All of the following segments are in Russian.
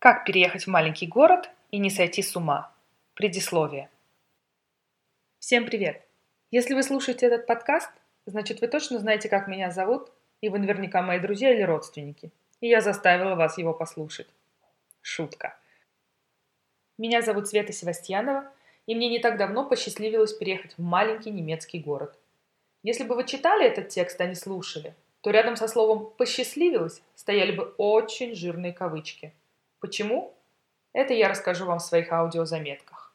Как переехать в маленький город и не сойти с ума? Предисловие. Всем привет! Если вы слушаете этот подкаст, значит вы точно знаете, как меня зовут, и вы наверняка мои друзья или родственники. И я заставила вас его послушать. Шутка. Меня зовут Света Севастьянова, и мне не так давно посчастливилось переехать в маленький немецкий город. Если бы вы читали этот текст, а не слушали, то рядом со словом «посчастливилось» стояли бы очень жирные кавычки – Почему? Это я расскажу вам в своих аудиозаметках.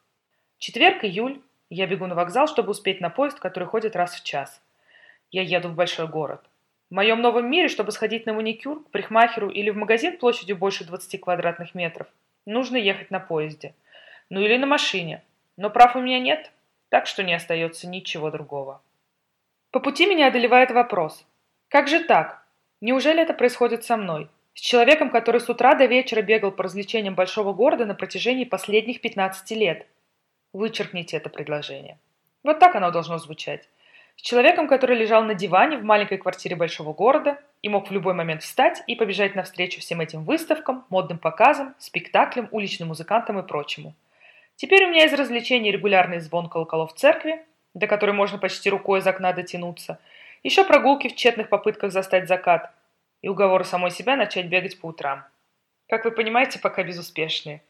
Четверг, июль. Я бегу на вокзал, чтобы успеть на поезд, который ходит раз в час. Я еду в большой город. В моем новом мире, чтобы сходить на маникюр, к парикмахеру или в магазин площадью больше 20 квадратных метров, нужно ехать на поезде. Ну или на машине. Но прав у меня нет, так что не остается ничего другого. По пути меня одолевает вопрос. Как же так? Неужели это происходит со мной? С человеком, который с утра до вечера бегал по развлечениям большого города на протяжении последних 15 лет. Вычеркните это предложение. Вот так оно должно звучать. С человеком, который лежал на диване в маленькой квартире большого города и мог в любой момент встать и побежать навстречу всем этим выставкам, модным показам, спектаклям, уличным музыкантам и прочему. Теперь у меня из развлечений регулярный звон колоколов церкви, до которой можно почти рукой из окна дотянуться, еще прогулки в тщетных попытках застать закат – и уговоры самой себя начать бегать по утрам. Как вы понимаете, пока безуспешные.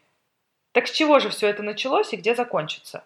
Так с чего же все это началось и где закончится?